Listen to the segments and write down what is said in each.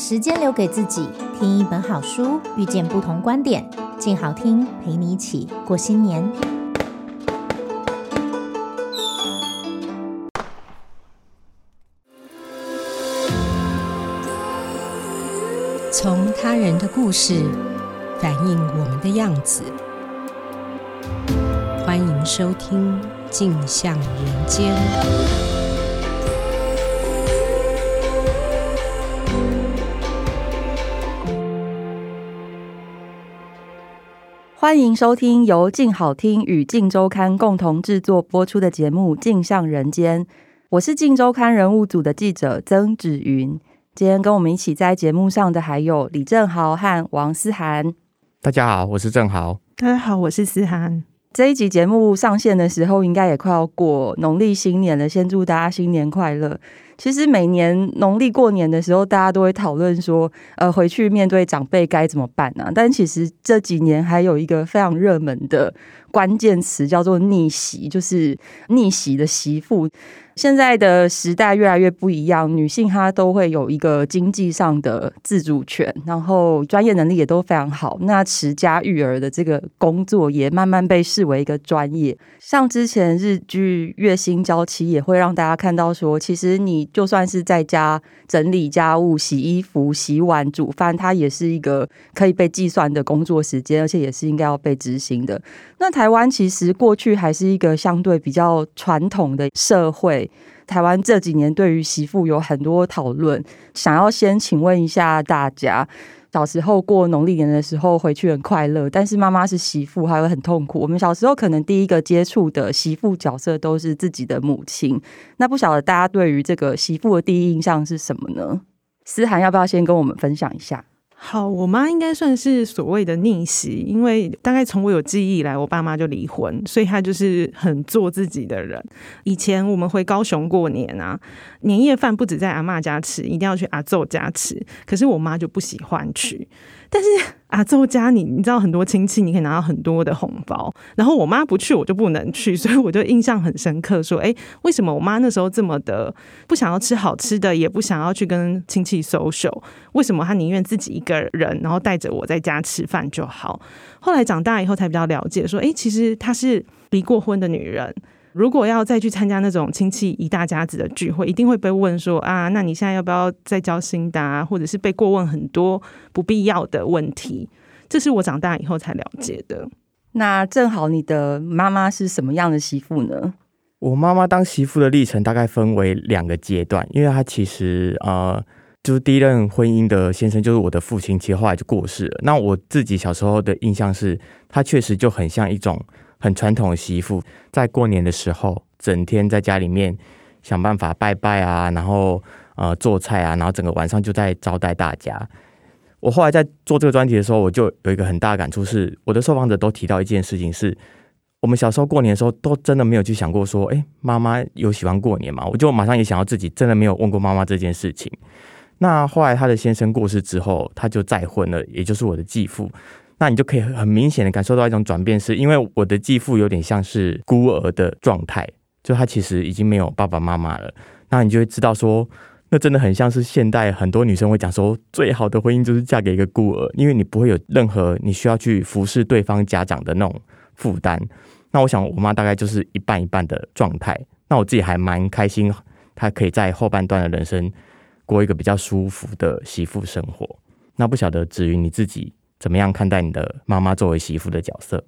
时间留给自己，听一本好书，遇见不同观点，静好听陪你一起过新年。从他人的故事反映我们的样子，欢迎收听《镜像人间》。欢迎收听由静好听与静周刊共同制作播出的节目《镜像人间》，我是静周刊人物组的记者曾芷云。今天跟我们一起在节目上的还有李正豪和王思涵。大家好，我是正豪。大家好，我是思涵。这一集节目上线的时候，应该也快要过农历新年了。先祝大家新年快乐。其实每年农历过年的时候，大家都会讨论说，呃，回去面对长辈该怎么办呢？但其实这几年还有一个非常热门的关键词，叫做逆袭，就是逆袭的媳妇。现在的时代越来越不一样，女性她都会有一个经济上的自主权，然后专业能力也都非常好。那持家育儿的这个工作也慢慢被视为一个专业。像之前日剧《月薪娇妻》也会让大家看到说，其实你就算是在家整理家务、洗衣服、洗碗、煮饭，它也是一个可以被计算的工作时间，而且也是应该要被执行的。那台湾其实过去还是一个相对比较传统的社会。台湾这几年对于媳妇有很多讨论，想要先请问一下大家，小时候过农历年的时候回去很快乐，但是妈妈是媳妇还会很痛苦。我们小时候可能第一个接触的媳妇角色都是自己的母亲，那不晓得大家对于这个媳妇的第一印象是什么呢？思涵要不要先跟我们分享一下？好，我妈应该算是所谓的逆袭，因为大概从我有记忆以来，我爸妈就离婚，所以她就是很做自己的人。以前我们回高雄过年啊，年夜饭不止在阿嬷家吃，一定要去阿奏家吃，可是我妈就不喜欢去。但是阿祖家你，你知道很多亲戚，你可以拿到很多的红包。然后我妈不去，我就不能去，所以我就印象很深刻。说，哎，为什么我妈那时候这么的不想要吃好吃的，也不想要去跟亲戚 social？为什么她宁愿自己一个人，然后带着我在家吃饭就好？后来长大以后才比较了解，说，哎，其实她是离过婚的女人。如果要再去参加那种亲戚一大家子的聚会，一定会被问说啊，那你现在要不要再交新的啊？或者是被过问很多不必要的问题，这是我长大以后才了解的。那正好你的妈妈是什么样的媳妇呢？我妈妈当媳妇的历程大概分为两个阶段，因为她其实呃，就是第一任婚姻的先生就是我的父亲，其实后来就过世了。那我自己小时候的印象是，她确实就很像一种。很传统的媳妇，在过年的时候，整天在家里面想办法拜拜啊，然后呃做菜啊，然后整个晚上就在招待大家。我后来在做这个专题的时候，我就有一个很大的感触，是我的受访者都提到一件事情是，是我们小时候过年的时候，都真的没有去想过说，哎，妈妈有喜欢过年吗？我就马上也想到自己真的没有问过妈妈这件事情。那后来他的先生过世之后，他就再婚了，也就是我的继父。那你就可以很明显的感受到一种转变，是因为我的继父有点像是孤儿的状态，就他其实已经没有爸爸妈妈了。那你就会知道说，那真的很像是现代很多女生会讲说，最好的婚姻就是嫁给一个孤儿，因为你不会有任何你需要去服侍对方家长的那种负担。那我想我妈大概就是一半一半的状态。那我自己还蛮开心，她可以在后半段的人生过一个比较舒服的媳妇生活。那不晓得芷云你自己。怎么样看待你的妈妈作为媳妇的角色？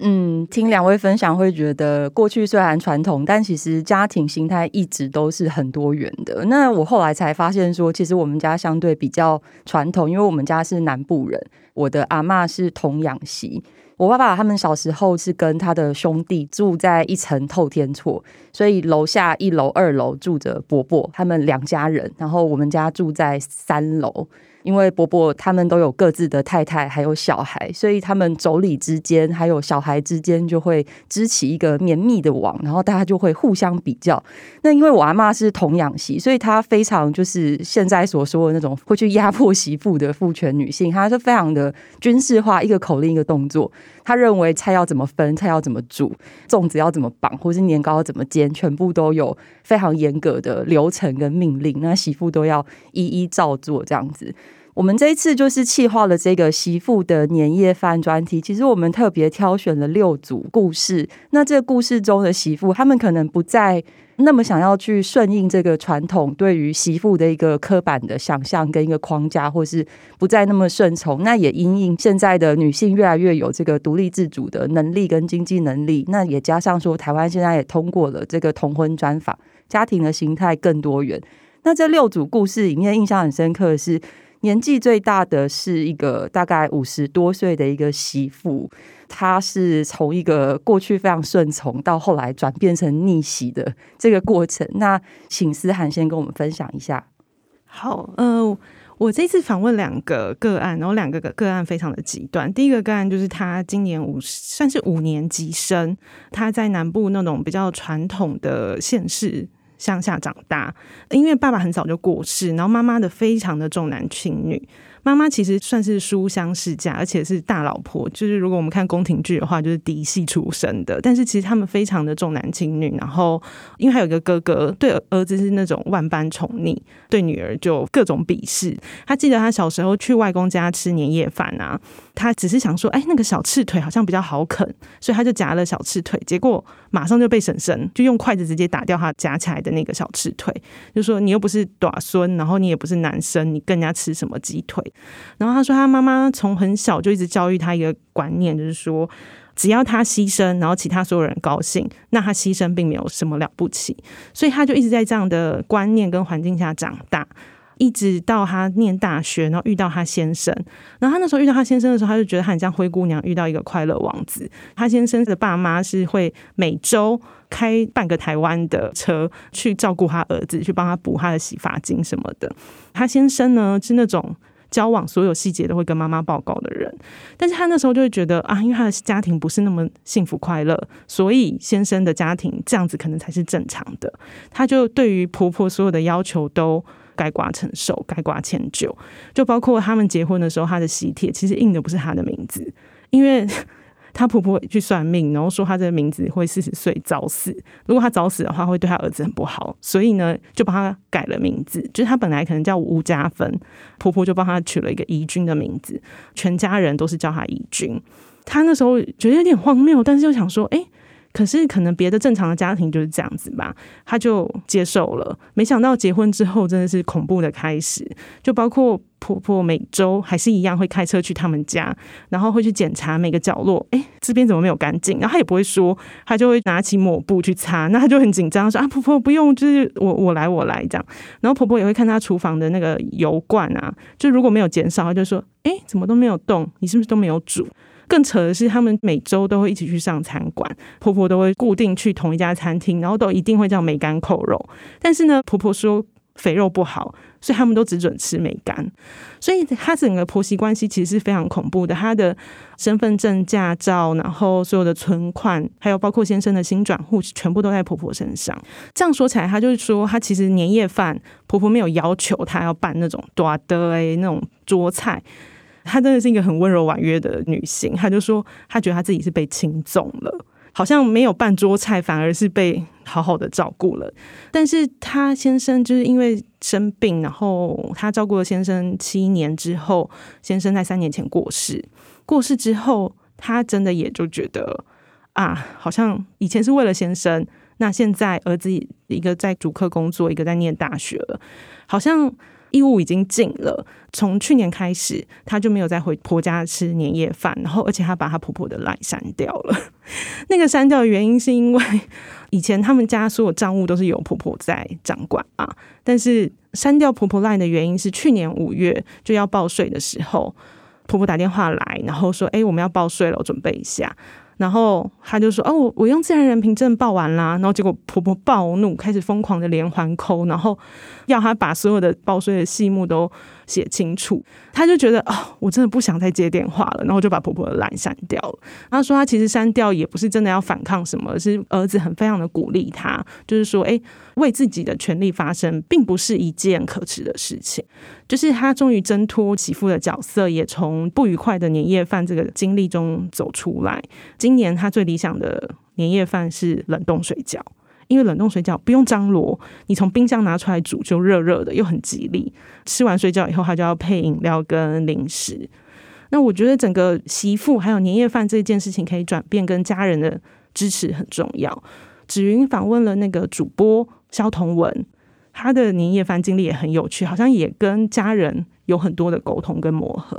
嗯，听两位分享会觉得，过去虽然传统，但其实家庭形态一直都是很多元的。那我后来才发现说，其实我们家相对比较传统，因为我们家是南部人，我的阿嬷是童养媳，我爸爸他们小时候是跟他的兄弟住在一层透天厝，所以楼下一楼、二楼住着伯伯他们两家人，然后我们家住在三楼。因为伯伯他们都有各自的太太，还有小孩，所以他们妯娌之间还有小孩之间就会织起一个绵密的网，然后大家就会互相比较。那因为我阿妈是童养媳，所以她非常就是现在所说的那种会去压迫媳妇的父权女性，她是非常的军事化，一个口令一个动作。她认为菜要怎么分，菜要怎么煮，粽子要怎么绑，或是年糕要怎么煎，全部都有非常严格的流程跟命令，那媳妇都要一一照做这样子。我们这一次就是企划了这个媳妇的年夜饭专题。其实我们特别挑选了六组故事。那这个故事中的媳妇，他们可能不再那么想要去顺应这个传统对于媳妇的一个刻板的想象跟一个框架，或是不再那么顺从。那也因应现在的女性越来越有这个独立自主的能力跟经济能力。那也加上说，台湾现在也通过了这个同婚专法，家庭的形态更多元。那这六组故事里面，印象很深刻的是。年纪最大的是一个大概五十多岁的一个媳妇，她是从一个过去非常顺从，到后来转变成逆袭的这个过程。那请思涵先跟我们分享一下。好，呃，我这次访问两个个案，然后两个个个案非常的极端。第一个个案就是他今年五，算是五年级生，他在南部那种比较传统的县市。乡下长大，因为爸爸很早就过世，然后妈妈的非常的重男轻女。妈妈其实算是书香世家，而且是大老婆。就是如果我们看宫廷剧的话，就是嫡系出身的。但是其实他们非常的重男轻女。然后因为还有一个哥哥，对儿子是那种万般宠溺，对女儿就各种鄙视。他记得他小时候去外公家吃年夜饭啊，他只是想说，哎，那个小翅腿好像比较好啃，所以他就夹了小翅腿。结果马上就被婶婶就用筷子直接打掉他夹起来的那个小翅腿，就说你又不是短孙，然后你也不是男生，你跟人家吃什么鸡腿？然后他说，他妈妈从很小就一直教育他一个观念，就是说，只要他牺牲，然后其他所有人高兴，那他牺牲并没有什么了不起。所以他就一直在这样的观念跟环境下长大，一直到他念大学，然后遇到他先生。然后他那时候遇到他先生的时候，他就觉得他很像灰姑娘遇到一个快乐王子。他先生的爸妈是会每周开半个台湾的车去照顾他儿子，去帮他补他的洗发精什么的。他先生呢是那种。交往所有细节都会跟妈妈报告的人，但是他那时候就会觉得啊，因为他的家庭不是那么幸福快乐，所以先生的家庭这样子可能才是正常的。他就对于婆婆所有的要求都该挂承受、该挂迁就，就包括他们结婚的时候，他的喜帖其实印的不是他的名字，因为。她婆婆去算命，然后说她这个名字会四十岁早死。如果她早死的话，会对她儿子很不好，所以呢，就帮她改了名字。就是她本来可能叫吴家芬，婆婆就帮她取了一个怡君的名字，全家人都是叫她怡君。她那时候觉得有点荒谬，但是又想说，哎。可是可能别的正常的家庭就是这样子吧，他就接受了。没想到结婚之后真的是恐怖的开始，就包括婆婆每周还是一样会开车去他们家，然后会去检查每个角落，哎，这边怎么没有干净？然后他也不会说，他就会拿起抹布去擦。那他就很紧张，说啊，婆婆不用，就是我我来我来这样。然后婆婆也会看他厨房的那个油罐啊，就如果没有减少，他就说，哎，怎么都没有动？你是不是都没有煮？更扯的是，他们每周都会一起去上餐馆，婆婆都会固定去同一家餐厅，然后都一定会叫梅干扣肉。但是呢，婆婆说肥肉不好，所以他们都只准吃梅干。所以她整个婆媳关系其实是非常恐怖的。她的身份证、驾照，然后所有的存款，还有包括先生的新转户，全部都在婆婆身上。这样说起来，她就是说，她其实年夜饭婆婆没有要求她要办那种多的诶那种桌菜。她真的是一个很温柔婉约的女性，她就说她觉得她自己是被轻纵了，好像没有半桌菜，反而是被好好的照顾了。但是她先生就是因为生病，然后她照顾了先生七年之后，先生在三年前过世。过世之后，她真的也就觉得啊，好像以前是为了先生，那现在儿子一个在主科工作，一个在念大学了，好像。义务已经尽了，从去年开始，她就没有再回婆家吃年夜饭，然后而且她把她婆婆的赖删掉了。那个删掉的原因是因为以前他们家所有账务都是由婆婆在掌管啊，但是删掉婆婆赖的原因是去年五月就要报税的时候，婆婆打电话来，然后说：“哎，我们要报税了，我准备一下。”然后他就说：“哦，我我用自然人凭证报完啦。”然后结果婆婆暴怒，开始疯狂的连环扣，然后要他把所有的报税的细目都写清楚。她就觉得哦，我真的不想再接电话了，然后就把婆婆的赖删掉了。她说她其实删掉也不是真的要反抗什么，是儿子很非常的鼓励她，就是说，哎，为自己的权利发声，并不是一件可耻的事情。就是她终于挣脱媳妇的角色，也从不愉快的年夜饭这个经历中走出来。今年她最理想的年夜饭是冷冻水饺。因为冷冻水饺不用张罗，你从冰箱拿出来煮就热热的，又很吉利。吃完水饺以后，他就要配饮料跟零食。那我觉得整个媳妇还有年夜饭这件事情可以转变，跟家人的支持很重要。芷云访问了那个主播萧同文，他的年夜饭经历也很有趣，好像也跟家人有很多的沟通跟磨合。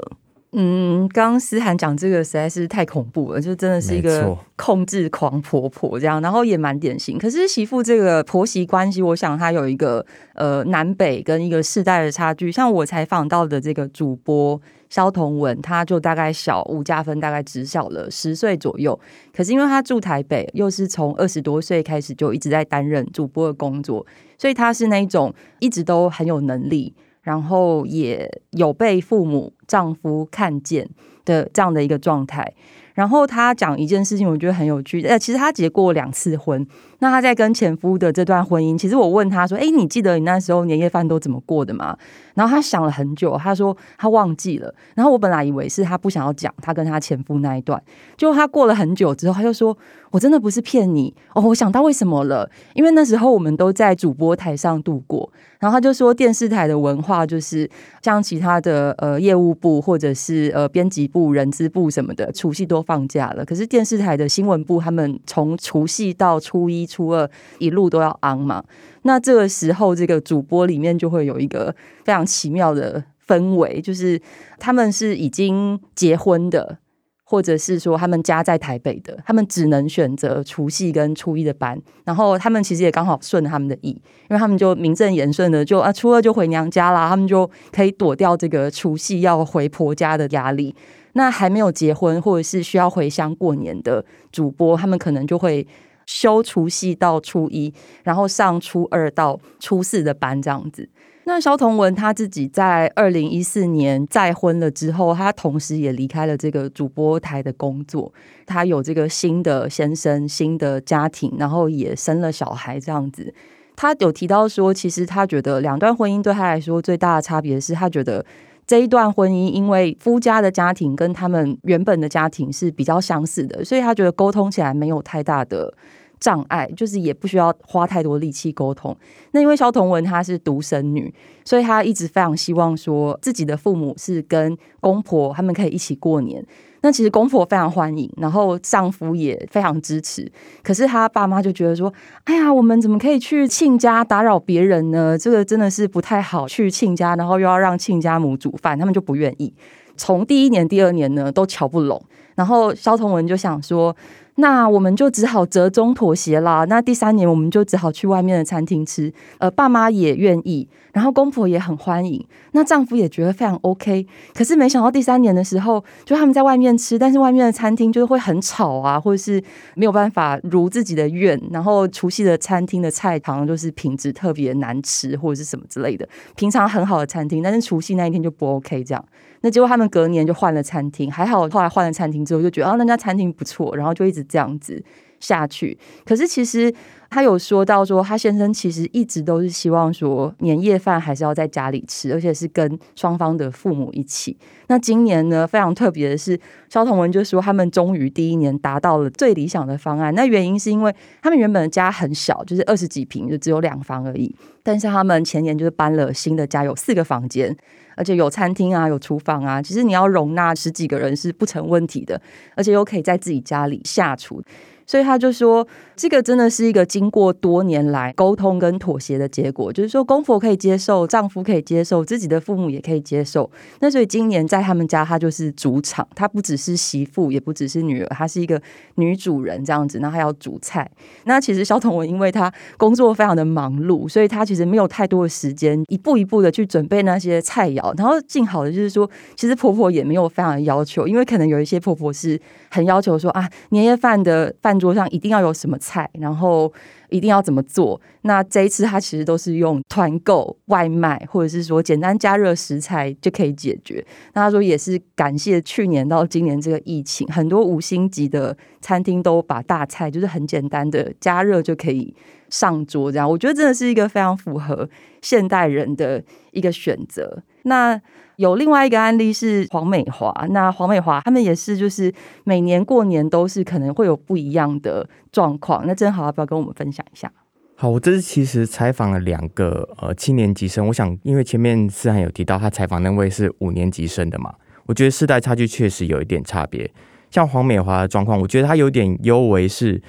嗯，刚刚思涵讲这个实在是太恐怖了，就真的是一个控制狂婆婆这样，然后也蛮典型。可是媳妇这个婆媳关系，我想她有一个呃南北跟一个世代的差距。像我采访到的这个主播肖同文，她就大概小吴家芬大概只小了十岁左右。可是因为她住台北，又是从二十多岁开始就一直在担任主播的工作，所以她是那一种一直都很有能力。然后也有被父母、丈夫看见的这样的一个状态。然后她讲一件事情，我觉得很有趣。呃，其实她结过两次婚。那她在跟前夫的这段婚姻，其实我问她说：“哎，你记得你那时候年夜饭都怎么过的吗？”然后她想了很久，她说她忘记了。然后我本来以为是她不想要讲她跟她前夫那一段，就她过了很久之后，她就说：“我真的不是骗你哦，我想到为什么了，因为那时候我们都在主播台上度过。”然后她就说：“电视台的文化就是像其他的呃业务部或者是呃编辑部、人资部什么的，除夕都放假了，可是电视台的新闻部他们从除夕到初一。”初二一路都要昂嘛，那这个时候这个主播里面就会有一个非常奇妙的氛围，就是他们是已经结婚的，或者是说他们家在台北的，他们只能选择除夕跟初一的班，然后他们其实也刚好顺他们的意，因为他们就名正言顺的就啊初二就回娘家啦，他们就可以躲掉这个除夕要回婆家的压力。那还没有结婚或者是需要回乡过年的主播，他们可能就会。休除夕到初一，然后上初二到初四的班这样子。那萧同文他自己在二零一四年再婚了之后，他同时也离开了这个主播台的工作。他有这个新的先生、新的家庭，然后也生了小孩这样子。他有提到说，其实他觉得两段婚姻对他来说最大的差别是，他觉得这一段婚姻因为夫家的家庭跟他们原本的家庭是比较相似的，所以他觉得沟通起来没有太大的。障碍就是也不需要花太多力气沟通。那因为萧彤文她是独生女，所以她一直非常希望说自己的父母是跟公婆他们可以一起过年。那其实公婆非常欢迎，然后丈夫也非常支持。可是她爸妈就觉得说：“哎呀，我们怎么可以去亲家打扰别人呢？这个真的是不太好。去亲家，然后又要让亲家母煮饭，他们就不愿意。从第一年、第二年呢，都瞧不拢。然后萧彤文就想说。”那我们就只好折中妥协啦。那第三年，我们就只好去外面的餐厅吃。呃，爸妈也愿意，然后公婆也很欢迎。那丈夫也觉得非常 OK。可是没想到第三年的时候，就他们在外面吃，但是外面的餐厅就是会很吵啊，或者是没有办法如自己的愿。然后除夕的餐厅的菜好像就是品质特别难吃，或者是什么之类的。平常很好的餐厅，但是除夕那一天就不 OK 这样。那结果他们隔年就换了餐厅，还好后来换了餐厅之后就觉得啊，那家餐厅不错，然后就一直这样子下去。可是其实他有说到说，他先生其实一直都是希望说年夜饭还是要在家里吃，而且是跟双方的父母一起。那今年呢，非常特别的是，萧同文就说他们终于第一年达到了最理想的方案。那原因是因为他们原本的家很小，就是二十几平，就只有两房而已。但是他们前年就是搬了新的家，有四个房间。而且有餐厅啊，有厨房啊，其实你要容纳十几个人是不成问题的，而且又可以在自己家里下厨。所以他就说，这个真的是一个经过多年来沟通跟妥协的结果，就是说公婆可以接受，丈夫可以接受，自己的父母也可以接受。那所以今年在他们家，他就是主场，他不只是媳妇，也不只是女儿，她是一个女主人这样子。那还要煮菜。那其实萧彤文因为他工作非常的忙碌，所以他其实没有太多的时间一步一步的去准备那些菜肴。然后幸好的就是说，其实婆婆也没有非常的要求，因为可能有一些婆婆是很要求说啊，年夜饭的饭。桌上一定要有什么菜，然后一定要怎么做。那这一次他其实都是用团购、外卖，或者是说简单加热食材就可以解决。那他说也是感谢去年到今年这个疫情，很多五星级的餐厅都把大菜就是很简单的加热就可以上桌，这样我觉得真的是一个非常符合现代人的一个选择。那有另外一个案例是黄美华，那黄美华他们也是，就是每年过年都是可能会有不一样的状况。那正好要不要跟我们分享一下？好，我这次其实采访了两个呃七年级生，我想因为前面思涵有提到他采访那位是五年级生的嘛，我觉得世代差距确实有一点差别。像黄美华的状况，我觉得他有点尤为，是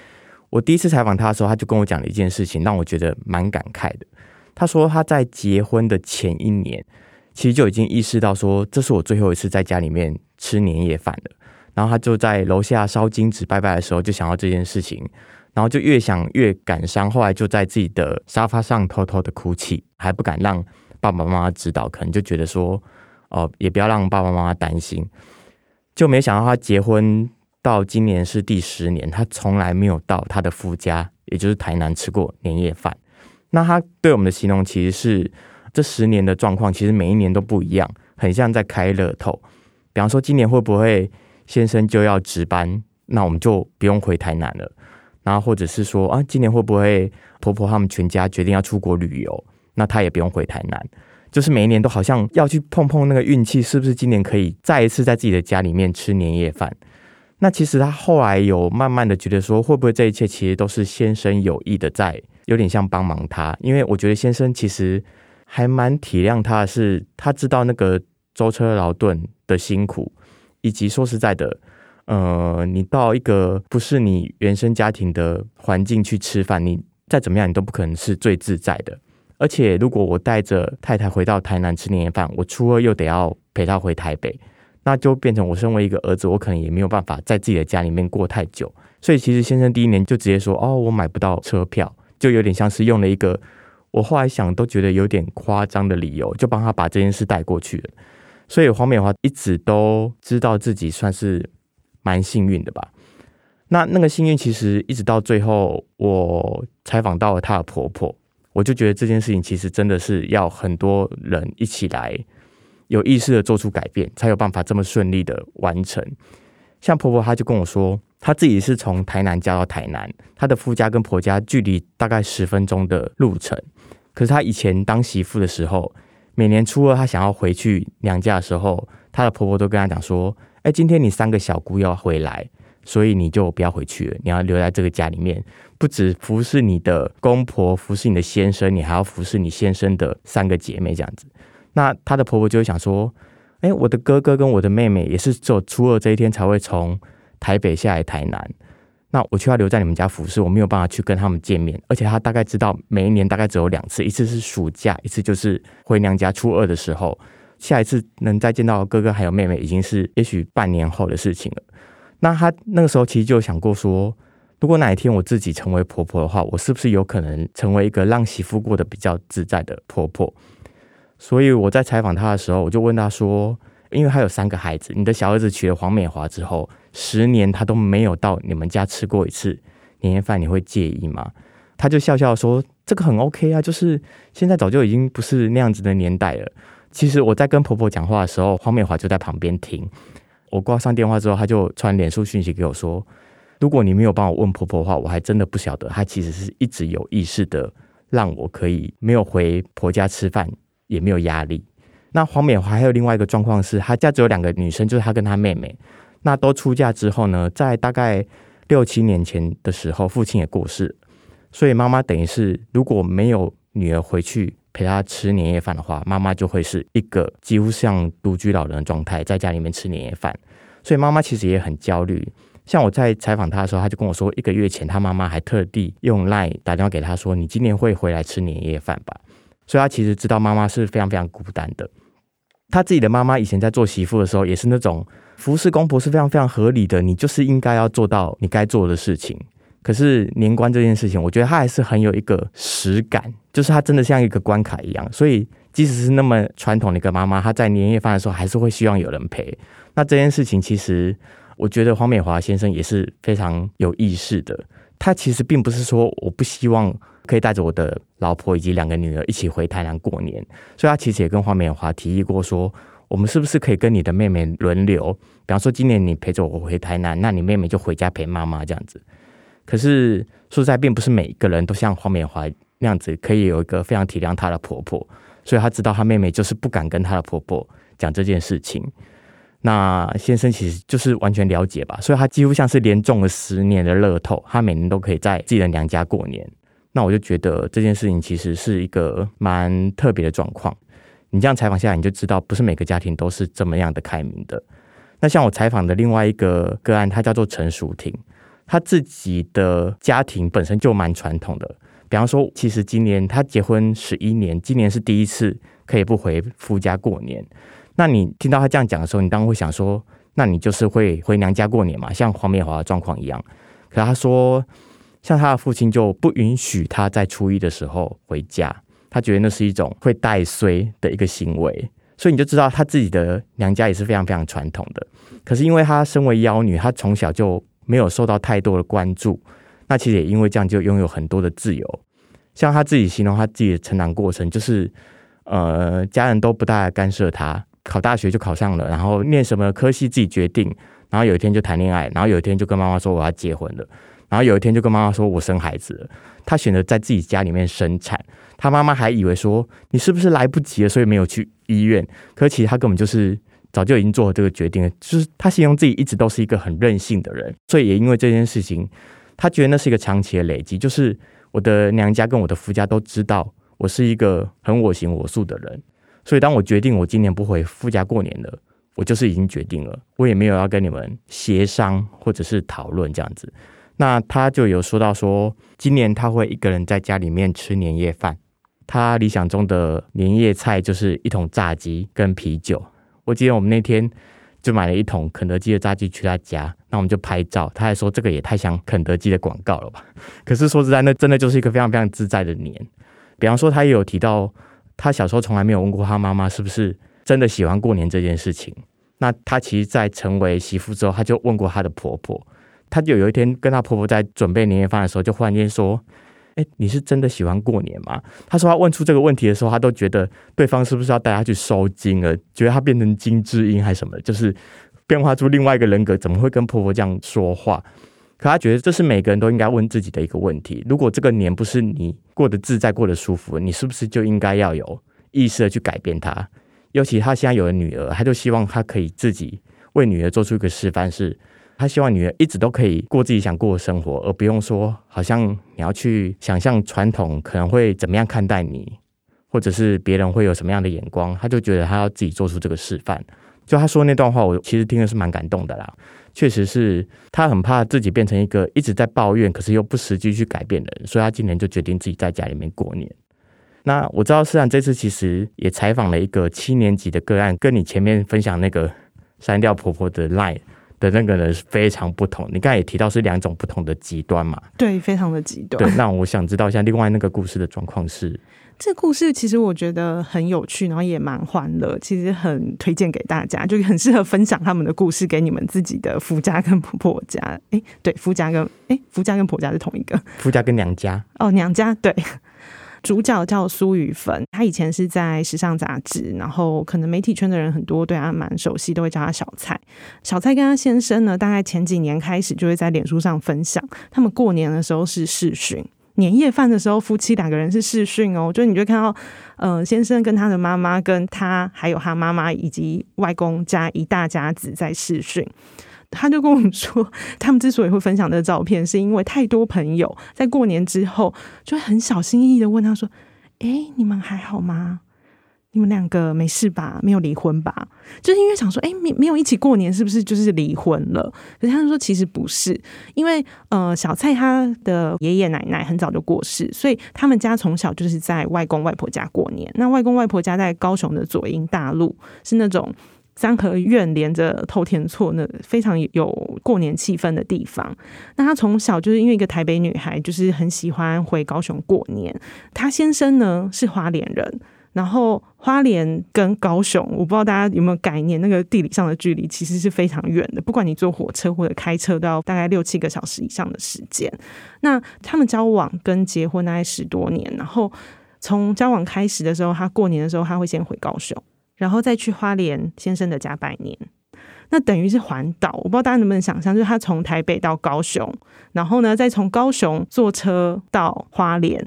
我第一次采访他的时候，他就跟我讲了一件事情，让我觉得蛮感慨的。他说他在结婚的前一年。其实就已经意识到说，这是我最后一次在家里面吃年夜饭了。然后他就在楼下烧金纸拜拜的时候，就想到这件事情，然后就越想越感伤。后来就在自己的沙发上偷偷的哭泣，还不敢让爸爸妈妈知道，可能就觉得说，哦，也不要让爸爸妈妈担心。就没想到他结婚到今年是第十年，他从来没有到他的夫家，也就是台南吃过年夜饭。那他对我们的形容其实是。这十年的状况其实每一年都不一样，很像在开乐透。比方说，今年会不会先生就要值班，那我们就不用回台南了。然后或者是说啊，今年会不会婆婆他们全家决定要出国旅游，那他也不用回台南。就是每一年都好像要去碰碰那个运气，是不是今年可以再一次在自己的家里面吃年夜饭？那其实他后来有慢慢的觉得说，会不会这一切其实都是先生有意的在，有点像帮忙他，因为我觉得先生其实。还蛮体谅他的是，他知道那个舟车劳顿的辛苦，以及说实在的，呃，你到一个不是你原生家庭的环境去吃饭，你再怎么样，你都不可能是最自在的。而且，如果我带着太太回到台南吃年夜饭，我初二又得要陪她回台北，那就变成我身为一个儿子，我可能也没有办法在自己的家里面过太久。所以，其实先生第一年就直接说：“哦，我买不到车票。”就有点像是用了一个。我后来想都觉得有点夸张的理由，就帮他把这件事带过去了。所以黄美华一直都知道自己算是蛮幸运的吧。那那个幸运其实一直到最后，我采访到了她的婆婆，我就觉得这件事情其实真的是要很多人一起来有意识的做出改变，才有办法这么顺利的完成。像婆婆，她就跟我说。她自己是从台南嫁到台南，她的夫家跟婆家距离大概十分钟的路程。可是她以前当媳妇的时候，每年初二她想要回去娘家的时候，她的婆婆都跟她讲说：“哎，今天你三个小姑要回来，所以你就不要回去了，你要留在这个家里面，不止服侍你的公婆，服侍你的先生，你还要服侍你先生的三个姐妹这样子。”那她的婆婆就会想说：“哎，我的哥哥跟我的妹妹也是只有初二这一天才会从。”台北下来台南，那我却要留在你们家服侍，我没有办法去跟他们见面，而且他大概知道每一年大概只有两次，一次是暑假，一次就是回娘家初二的时候，下一次能再见到哥哥还有妹妹，已经是也许半年后的事情了。那他那个时候其实就想过说，如果哪一天我自己成为婆婆的话，我是不是有可能成为一个让媳妇过得比较自在的婆婆？所以我在采访他的时候，我就问他说，因为他有三个孩子，你的小儿子娶了黄美华之后。十年他都没有到你们家吃过一次年夜饭，你会介意吗？他就笑笑说：“这个很 OK 啊，就是现在早就已经不是那样子的年代了。”其实我在跟婆婆讲话的时候，黄美华就在旁边听。我挂上电话之后，他就传脸书讯息给我说：“如果你没有帮我问婆婆的话，我还真的不晓得。她其实是一直有意识的让我可以没有回婆家吃饭，也没有压力。”那黄美华还有另外一个状况是，她家只有两个女生，就是她跟她妹妹。那都出嫁之后呢，在大概六七年前的时候，父亲也过世，所以妈妈等于是如果没有女儿回去陪她吃年夜饭的话，妈妈就会是一个几乎像独居老人的状态，在家里面吃年夜饭。所以妈妈其实也很焦虑。像我在采访她的时候，她就跟我说，一个月前她妈妈还特地用 LINE 打电话给她说：“你今年会回来吃年夜饭吧？”所以她其实知道妈妈是非常非常孤单的。她自己的妈妈以前在做媳妇的时候，也是那种。服侍公婆是非常非常合理的，你就是应该要做到你该做的事情。可是年关这件事情，我觉得它还是很有一个实感，就是它真的像一个关卡一样。所以即使是那么传统的一个妈妈，她在年夜饭的时候还是会希望有人陪。那这件事情，其实我觉得黄美华先生也是非常有意识的。他其实并不是说我不希望可以带着我的老婆以及两个女儿一起回台南过年，所以他其实也跟黄美华提议过说，我们是不是可以跟你的妹妹轮流？比方说今年你陪着我回台南，那你妹妹就回家陪妈妈这样子。可是说实在，并不是每一个人都像黄美华那样子，可以有一个非常体谅她的婆婆，所以她知道她妹妹就是不敢跟她的婆婆讲这件事情。那先生其实就是完全了解吧，所以他几乎像是连中了十年的乐透，他每年都可以在自己的娘家过年。那我就觉得这件事情其实是一个蛮特别的状况。你这样采访下来，你就知道不是每个家庭都是这么样的开明的。那像我采访的另外一个个案，他叫做陈淑婷，他自己的家庭本身就蛮传统的。比方说，其实今年他结婚十一年，今年是第一次可以不回夫家过年。那你听到他这样讲的时候，你当然会想说，那你就是会回娘家过年嘛，像黄美华的状况一样。可他说，像他的父亲就不允许他在初一的时候回家，他觉得那是一种会带衰的一个行为。所以你就知道他自己的娘家也是非常非常传统的。可是因为他身为妖女，他从小就没有受到太多的关注，那其实也因为这样就拥有很多的自由。像他自己形容他自己的成长过程，就是呃，家人都不大干涉他。考大学就考上了，然后念什么科系自己决定，然后有一天就谈恋爱，然后有一天就跟妈妈说我要结婚了，然后有一天就跟妈妈说我生孩子了。他选择在自己家里面生产，他妈妈还以为说你是不是来不及了，所以没有去医院。可是其实他根本就是早就已经做了这个决定了，就是他形容自己一直都是一个很任性的人，所以也因为这件事情，他觉得那是一个长期的累积，就是我的娘家跟我的夫家都知道我是一个很我行我素的人。所以，当我决定我今年不回夫家过年了，我就是已经决定了，我也没有要跟你们协商或者是讨论这样子。那他就有说到说，今年他会一个人在家里面吃年夜饭。他理想中的年夜菜就是一桶炸鸡跟啤酒。我记得我们那天就买了一桶肯德基的炸鸡去他家，那我们就拍照。他还说这个也太像肯德基的广告了吧？可是说实在，那真的就是一个非常非常自在的年。比方说，他也有提到。他小时候从来没有问过他妈妈是不是真的喜欢过年这件事情。那他其实，在成为媳妇之后，他就问过他的婆婆。他就有一天跟他婆婆在准备年夜饭的时候，就忽然间说：“哎，你是真的喜欢过年吗？”他说他问出这个问题的时候，他都觉得对方是不是要带他去收惊了，觉得他变成金智英还是什么，就是变化出另外一个人格，怎么会跟婆婆这样说话？可他觉得这是每个人都应该问自己的一个问题：如果这个年不是你过得自在、过得舒服，你是不是就应该要有意识的去改变它？尤其他现在有了女儿，他就希望他可以自己为女儿做出一个示范，是他希望女儿一直都可以过自己想过的生活，而不用说好像你要去想象传统可能会怎么样看待你，或者是别人会有什么样的眼光。他就觉得他要自己做出这个示范。就他说那段话，我其实听的是蛮感动的啦。确实是他很怕自己变成一个一直在抱怨，可是又不实际去改变的人，所以他今年就决定自己在家里面过年。那我知道思然这次其实也采访了一个七年级的个案，跟你前面分享那个删掉婆婆的 line 的那个人是非常不同。你刚才也提到是两种不同的极端嘛？对，非常的极端。对，那我想知道一下另外那个故事的状况是。这故事其实我觉得很有趣，然后也蛮欢乐，其实很推荐给大家，就很适合分享他们的故事给你们自己的夫家跟婆家。哎，对，夫家跟哎夫家跟婆家是同一个，夫家跟娘家哦，娘家对。主角叫苏雨芬，她以前是在时尚杂志，然后可能媒体圈的人很多对她蛮熟悉，都会叫她小蔡。小蔡跟她先生呢，大概前几年开始就会在脸书上分享，他们过年的时候是视讯。年夜饭的时候，夫妻两个人是视讯哦，就你就看到，呃，先生跟他的妈妈，跟他还有他妈妈以及外公家一大家子在视讯。他就跟我们说，他们之所以会分享这照片，是因为太多朋友在过年之后就很小心翼翼的问他说：“诶，你们还好吗？”你们两个没事吧？没有离婚吧？就是因为想说，哎，没没有一起过年，是不是就是离婚了？可是他们说其实不是，因为呃，小蔡他的爷爷奶奶很早就过世，所以他们家从小就是在外公外婆家过年。那外公外婆家在高雄的左营大路，是那种三合院连着透天厝，那非常有过年气氛的地方。那他从小就是因为一个台北女孩，就是很喜欢回高雄过年。他先生呢是花莲人。然后花莲跟高雄，我不知道大家有没有概念，那个地理上的距离其实是非常远的。不管你坐火车或者开车，都要大概六七个小时以上的时间。那他们交往跟结婚大概十多年，然后从交往开始的时候，他过年的时候他会先回高雄，然后再去花莲先生的家拜年。那等于是环岛，我不知道大家能不能想象，就是他从台北到高雄，然后呢，再从高雄坐车到花莲。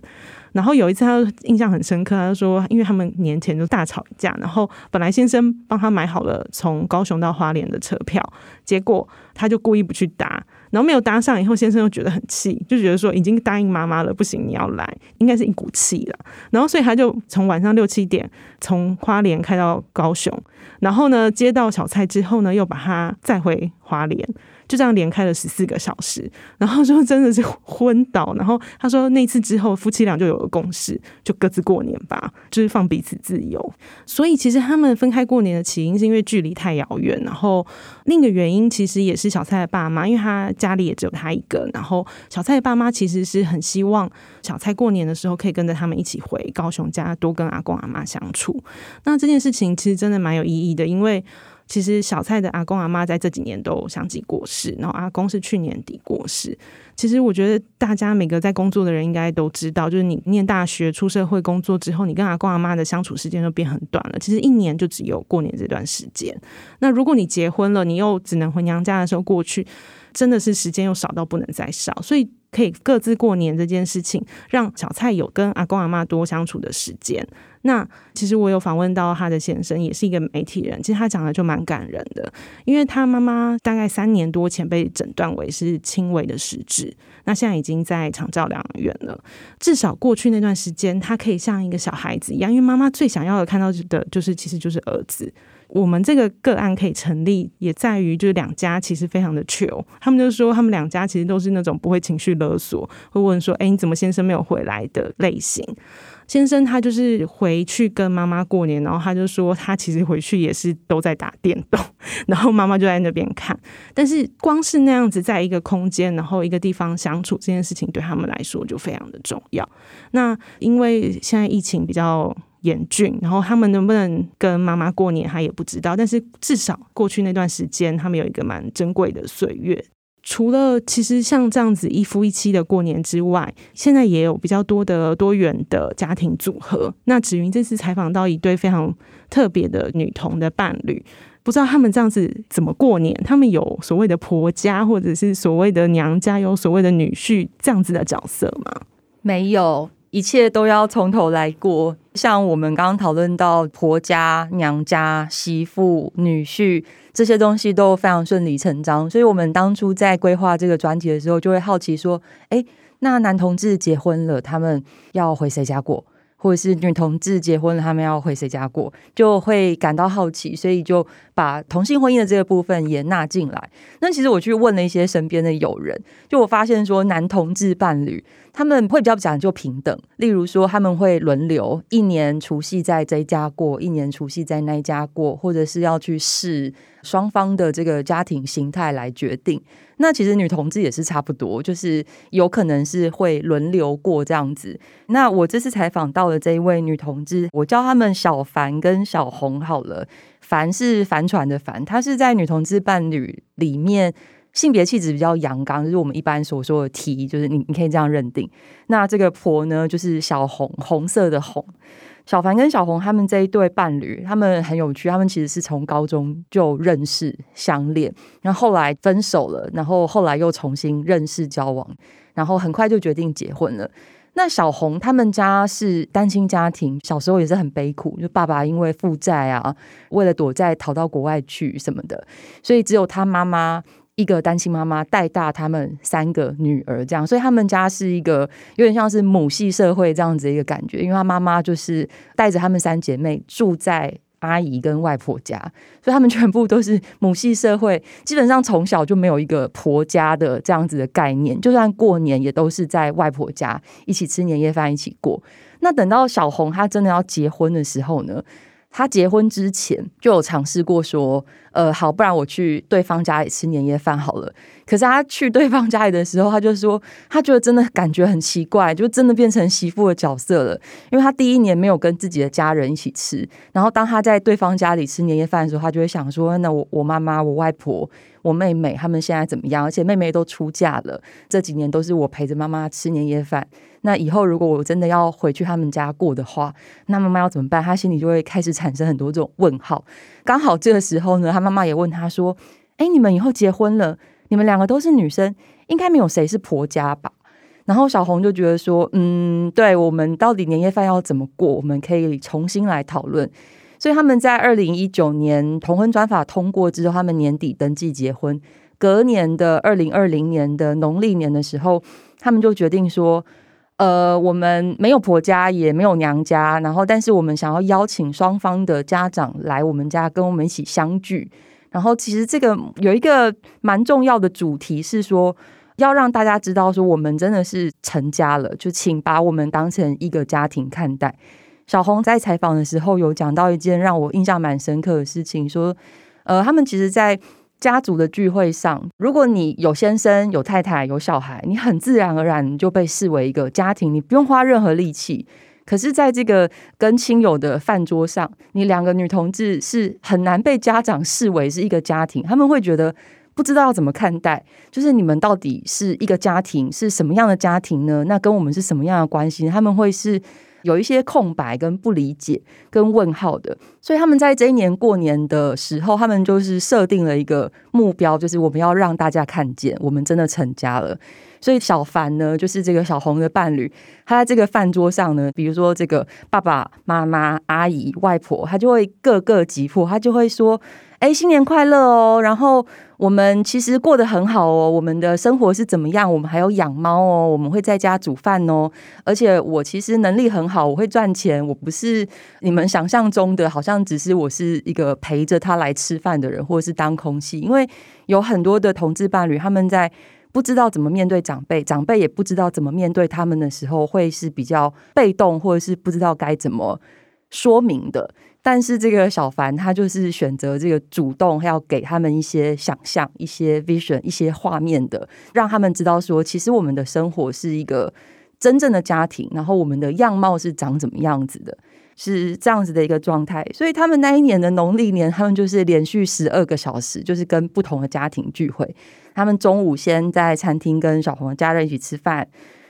然后有一次，他印象很深刻，他就说，因为他们年前就大吵一架，然后本来先生帮他买好了从高雄到花莲的车票，结果他就故意不去搭，然后没有搭上，以后先生又觉得很气，就觉得说已经答应妈妈了，不行，你要来，应该是一股气了，然后所以他就从晚上六七点从花莲开到高雄，然后呢接到小蔡之后呢，又把他载回花莲。就这样连开了十四个小时，然后就真的是昏倒。然后他说那次之后，夫妻俩就有了共识，就各自过年吧，就是放彼此自由。所以其实他们分开过年的起因是因为距离太遥远，然后另一个原因其实也是小蔡的爸妈，因为他家里也只有他一个。然后小蔡的爸妈其实是很希望小蔡过年的时候可以跟着他们一起回高雄家，多跟阿公阿妈相处。那这件事情其实真的蛮有意义的，因为。其实小蔡的阿公阿妈在这几年都相继过世，然后阿公是去年底过世。其实我觉得大家每个在工作的人应该都知道，就是你念大学、出社会工作之后，你跟阿公阿妈的相处时间都变很短了。其实一年就只有过年这段时间。那如果你结婚了，你又只能回娘家的时候过去，真的是时间又少到不能再少。所以可以各自过年这件事情，让小蔡有跟阿公阿妈多相处的时间。那其实我有访问到他的先生，也是一个媒体人。其实他讲的就蛮感人的，因为他妈妈大概三年多前被诊断为是轻微的失智，那现在已经在长照疗养院了。至少过去那段时间，他可以像一个小孩子一样，因为妈妈最想要的看到的就是，其实就是儿子。我们这个个案可以成立，也在于就是两家其实非常的 chill，他们就说他们两家其实都是那种不会情绪勒索，会问说，哎，你怎么先生没有回来的类型。先生他就是回去跟妈妈过年，然后他就说他其实回去也是都在打电动，然后妈妈就在那边看。但是光是那样子在一个空间，然后一个地方相处这件事情，对他们来说就非常的重要。那因为现在疫情比较严峻，然后他们能不能跟妈妈过年，他也不知道。但是至少过去那段时间，他们有一个蛮珍贵的岁月。除了其实像这样子一夫一妻的过年之外，现在也有比较多的多元的家庭组合。那芷云这次采访到一对非常特别的女同的伴侣，不知道他们这样子怎么过年？他们有所谓的婆家，或者是所谓的娘家，有所谓的女婿这样子的角色吗？没有。一切都要从头来过，像我们刚刚讨论到婆家、娘家、媳妇、女婿这些东西都非常顺理成章，所以我们当初在规划这个专题的时候，就会好奇说：诶，那男同志结婚了，他们要回谁家过？或者是女同志结婚了，他们要回谁家过，就会感到好奇，所以就把同性婚姻的这个部分也纳进来。那其实我去问了一些身边的友人，就我发现说，男同志伴侣他们会比较讲究平等，例如说他们会轮流一年除夕在这一家过，一年除夕在那一家过，或者是要去试双方的这个家庭形态来决定。那其实女同志也是差不多，就是有可能是会轮流过这样子。那我这次采访到的这一位女同志，我叫他们小凡跟小红好了。凡是帆船的帆，她是在女同志伴侣里面性别气质比较阳刚，就是我们一般所说的 T，就是你你可以这样认定。那这个婆呢，就是小红，红色的红。小凡跟小红他们这一对伴侣，他们很有趣。他们其实是从高中就认识相恋，然后后来分手了，然后后来又重新认识交往，然后很快就决定结婚了。那小红他们家是单亲家庭，小时候也是很悲苦，就爸爸因为负债啊，为了躲债逃到国外去什么的，所以只有他妈妈。一个单亲妈妈带大他们三个女儿，这样，所以他们家是一个有点像是母系社会这样子一个感觉，因为他妈妈就是带着他们三姐妹住在阿姨跟外婆家，所以他们全部都是母系社会，基本上从小就没有一个婆家的这样子的概念，就算过年也都是在外婆家一起吃年夜饭，一起过。那等到小红她真的要结婚的时候呢？他结婚之前就有尝试过说，呃，好，不然我去对方家里吃年夜饭好了。可是他去对方家里的时候，他就说他觉得真的感觉很奇怪，就真的变成媳妇的角色了。因为他第一年没有跟自己的家人一起吃，然后当他在对方家里吃年夜饭的时候，他就会想说：那我我妈妈、我外婆、我妹妹他们现在怎么样？而且妹妹都出嫁了，这几年都是我陪着妈妈吃年夜饭。那以后如果我真的要回去他们家过的话，那妈妈要怎么办？他心里就会开始产生很多这种问号。刚好这个时候呢，他妈妈也问他说：哎，你们以后结婚了？你们两个都是女生，应该没有谁是婆家吧？然后小红就觉得说，嗯，对，我们到底年夜饭要怎么过？我们可以重新来讨论。所以他们在二零一九年同婚专法通过之后，他们年底登记结婚。隔年的二零二零年的农历年的时候，他们就决定说，呃，我们没有婆家，也没有娘家，然后但是我们想要邀请双方的家长来我们家，跟我们一起相聚。然后，其实这个有一个蛮重要的主题是说，要让大家知道说，我们真的是成家了，就请把我们当成一个家庭看待。小红在采访的时候有讲到一件让我印象蛮深刻的事情，说，呃，他们其实，在家族的聚会上，如果你有先生、有太太、有小孩，你很自然而然就被视为一个家庭，你不用花任何力气。可是，在这个跟亲友的饭桌上，你两个女同志是很难被家长视为是一个家庭，他们会觉得不知道要怎么看待，就是你们到底是一个家庭，是什么样的家庭呢？那跟我们是什么样的关系？他们会是有一些空白、跟不理解、跟问号的。所以他们在这一年过年的时候，他们就是设定了一个目标，就是我们要让大家看见，我们真的成家了。所以小凡呢，就是这个小红的伴侣，他在这个饭桌上呢，比如说这个爸爸妈妈、阿姨、外婆，他就会各个击破，他就会说：“哎，新年快乐哦！”然后我们其实过得很好哦，我们的生活是怎么样？我们还有养猫哦，我们会在家煮饭哦，而且我其实能力很好，我会赚钱，我不是你们想象中的，好像只是我是一个陪着他来吃饭的人，或者是当空气。因为有很多的同志伴侣，他们在。不知道怎么面对长辈，长辈也不知道怎么面对他们的时候，会是比较被动，或者是不知道该怎么说明的。但是这个小凡他就是选择这个主动，要给他们一些想象、一些 vision、一些画面的，让他们知道说，其实我们的生活是一个真正的家庭，然后我们的样貌是长怎么样子的。是这样子的一个状态，所以他们那一年的农历年，他们就是连续十二个小时，就是跟不同的家庭聚会。他们中午先在餐厅跟小红的家人一起吃饭，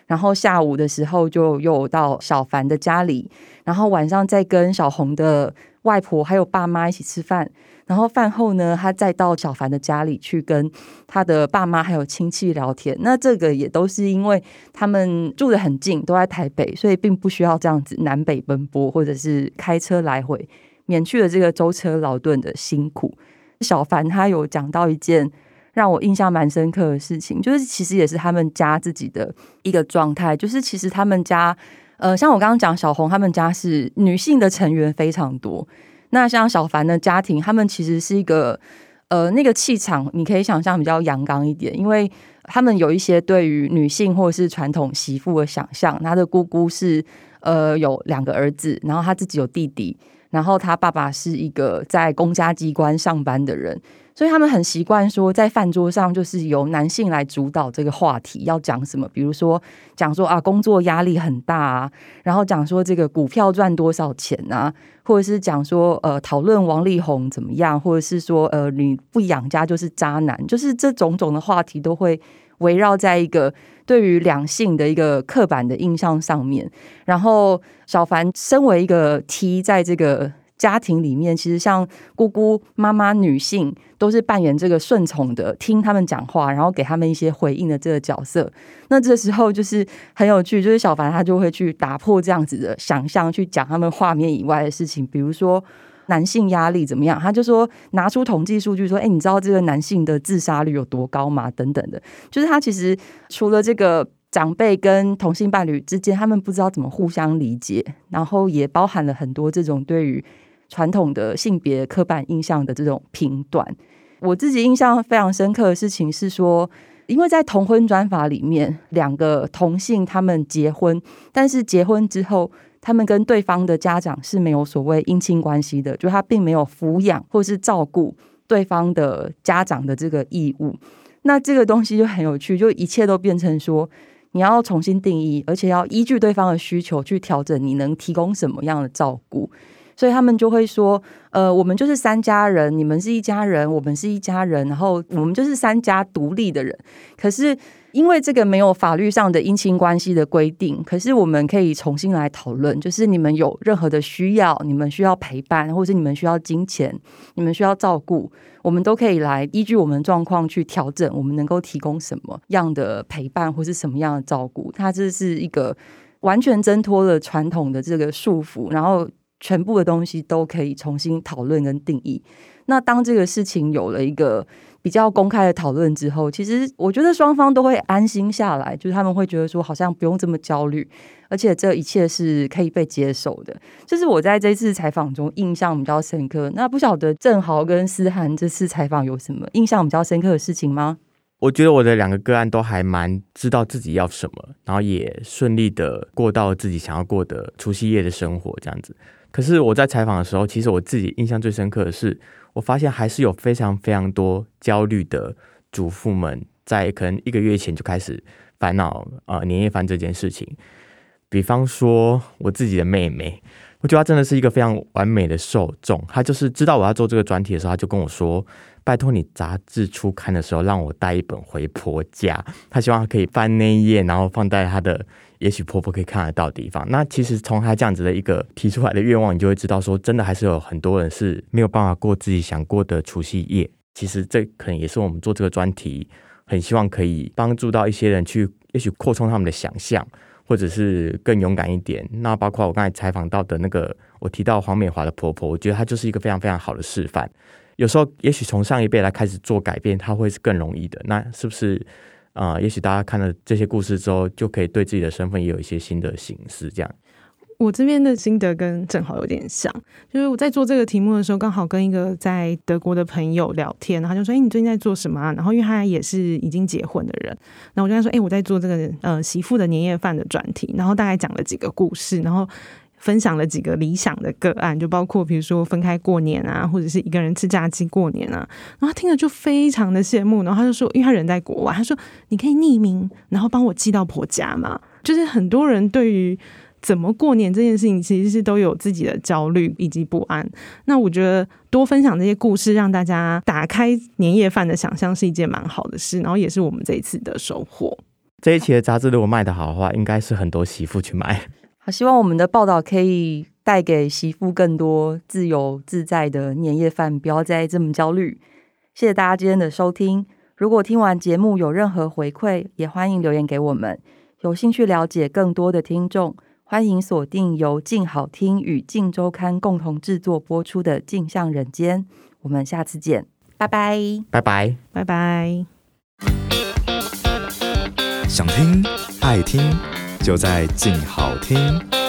然后下午的时候就又到小凡的家里，然后晚上再跟小红的外婆还有爸妈一起吃饭。然后饭后呢，他再到小凡的家里去跟他的爸妈还有亲戚聊天。那这个也都是因为他们住得很近，都在台北，所以并不需要这样子南北奔波，或者是开车来回，免去了这个舟车劳顿的辛苦。小凡他有讲到一件让我印象蛮深刻的事情，就是其实也是他们家自己的一个状态，就是其实他们家，呃，像我刚刚讲小红他们家是女性的成员非常多。那像小凡的家庭，他们其实是一个，呃，那个气场，你可以想象比较阳刚一点，因为他们有一些对于女性或者是传统媳妇的想象。他的姑姑是，呃，有两个儿子，然后他自己有弟弟，然后他爸爸是一个在公家机关上班的人。所以他们很习惯说，在饭桌上就是由男性来主导这个话题，要讲什么，比如说讲说啊，工作压力很大啊，然后讲说这个股票赚多少钱啊，或者是讲说呃，讨论王力宏怎么样，或者是说呃，你不养家就是渣男，就是这种种的话题都会围绕在一个对于两性的一个刻板的印象上面。然后小凡身为一个 T，在这个。家庭里面，其实像姑姑、妈妈、女性都是扮演这个顺从的，听他们讲话，然后给他们一些回应的这个角色。那这时候就是很有趣，就是小凡他就会去打破这样子的想象，去讲他们画面以外的事情，比如说男性压力怎么样，他就说拿出统计数据说：“哎，你知道这个男性的自杀率有多高吗？”等等的，就是他其实除了这个。长辈跟同性伴侣之间，他们不知道怎么互相理解，然后也包含了很多这种对于传统的性别刻板印象的这种评断。我自己印象非常深刻的事情是说，因为在同婚专法里面，两个同性他们结婚，但是结婚之后，他们跟对方的家长是没有所谓姻亲关系的，就他并没有抚养或是照顾对方的家长的这个义务。那这个东西就很有趣，就一切都变成说你要重新定义，而且要依据对方的需求去调整你能提供什么样的照顾。所以他们就会说，呃，我们就是三家人，你们是一家人，我们是一家人，然后我们就是三家独立的人。可是因为这个没有法律上的姻亲关系的规定，可是我们可以重新来讨论，就是你们有任何的需要，你们需要陪伴，或者是你们需要金钱，你们需要照顾，我们都可以来依据我们状况去调整，我们能够提供什么样的陪伴，或是什么样的照顾。它这是一个完全挣脱了传统的这个束缚，然后。全部的东西都可以重新讨论跟定义。那当这个事情有了一个比较公开的讨论之后，其实我觉得双方都会安心下来，就是他们会觉得说，好像不用这么焦虑，而且这一切是可以被接受的。这是我在这次采访中印象比较深刻。那不晓得郑豪跟思涵这次采访有什么印象比较深刻的事情吗？我觉得我的两个个案都还蛮知道自己要什么，然后也顺利的过到自己想要过的除夕夜的生活，这样子。可是我在采访的时候，其实我自己印象最深刻的是，我发现还是有非常非常多焦虑的主妇们，在可能一个月前就开始烦恼呃年夜饭这件事情。比方说我自己的妹妹，我觉得她真的是一个非常完美的受众。她就是知道我要做这个专题的时候，她就跟我说：“拜托你杂志初刊的时候，让我带一本回婆家。”她希望她可以翻那一页，然后放在她的。也许婆婆可以看得到的地方。那其实从她这样子的一个提出来的愿望，你就会知道说，真的还是有很多人是没有办法过自己想过的除夕夜。其实这可能也是我们做这个专题，很希望可以帮助到一些人去，也许扩充他们的想象，或者是更勇敢一点。那包括我刚才采访到的那个，我提到黄美华的婆婆，我觉得她就是一个非常非常好的示范。有时候，也许从上一辈来开始做改变，它会是更容易的。那是不是？啊、也许大家看了这些故事之后，就可以对自己的身份也有一些新的形式。这样，我这边的心得跟正好有点像，就是我在做这个题目的时候，刚好跟一个在德国的朋友聊天，然后他就说：“哎、你最近在做什么啊？”然后因为他也是已经结婚的人，然后我就跟他说：“哎、我在做这个呃媳妇的年夜饭的专题。”然后大概讲了几个故事，然后。分享了几个理想的个案，就包括比如说分开过年啊，或者是一个人吃炸鸡过年啊。然后听了就非常的羡慕，然后他就说，因为他人在国外，他说你可以匿名，然后帮我寄到婆家嘛。就是很多人对于怎么过年这件事情，其实是都有自己的焦虑以及不安。那我觉得多分享这些故事，让大家打开年夜饭的想象，是一件蛮好的事。然后也是我们这一次的收获。这一期的杂志如果卖得好的话，应该是很多媳妇去买。好，希望我们的报道可以带给媳妇更多自由自在的年夜饭，不要再这么焦虑。谢谢大家今天的收听。如果听完节目有任何回馈，也欢迎留言给我们。有兴趣了解更多的听众，欢迎锁定由静好听与静周刊共同制作播出的《镜像人间》。我们下次见，拜拜，拜拜，拜拜。想听，爱听。就在静好听。